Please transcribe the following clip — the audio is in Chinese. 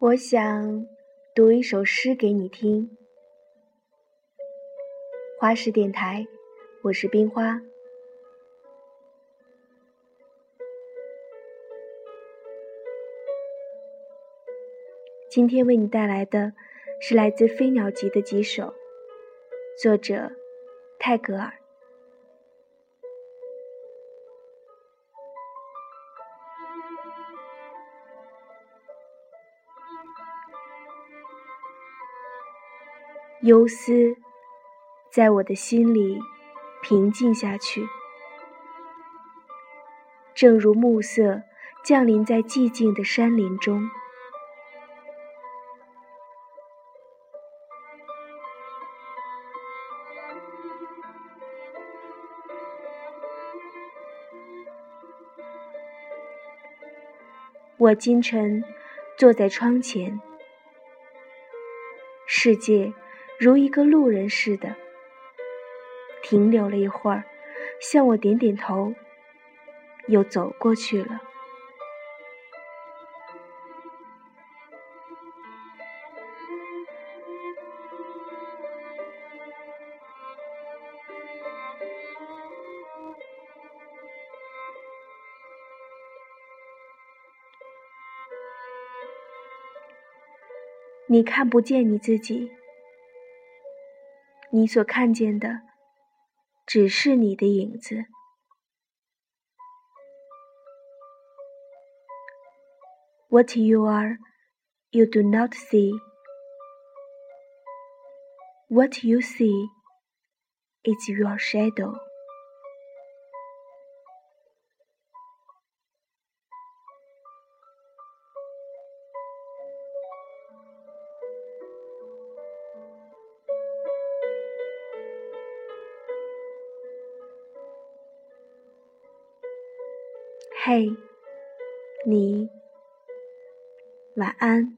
我想读一首诗给你听。花式电台，我是冰花。今天为你带来的是来自《飞鸟集》的几首，作者泰戈尔。忧思在我的心里平静下去，正如暮色降临在寂静的山林中。我今晨坐在窗前，世界。如一个路人似的，停留了一会儿，向我点点头，又走过去了。你看不见你自己。你所看见的，只是你的影子。What you are, you do not see. What you see is your shadow. 嘿，你晚安。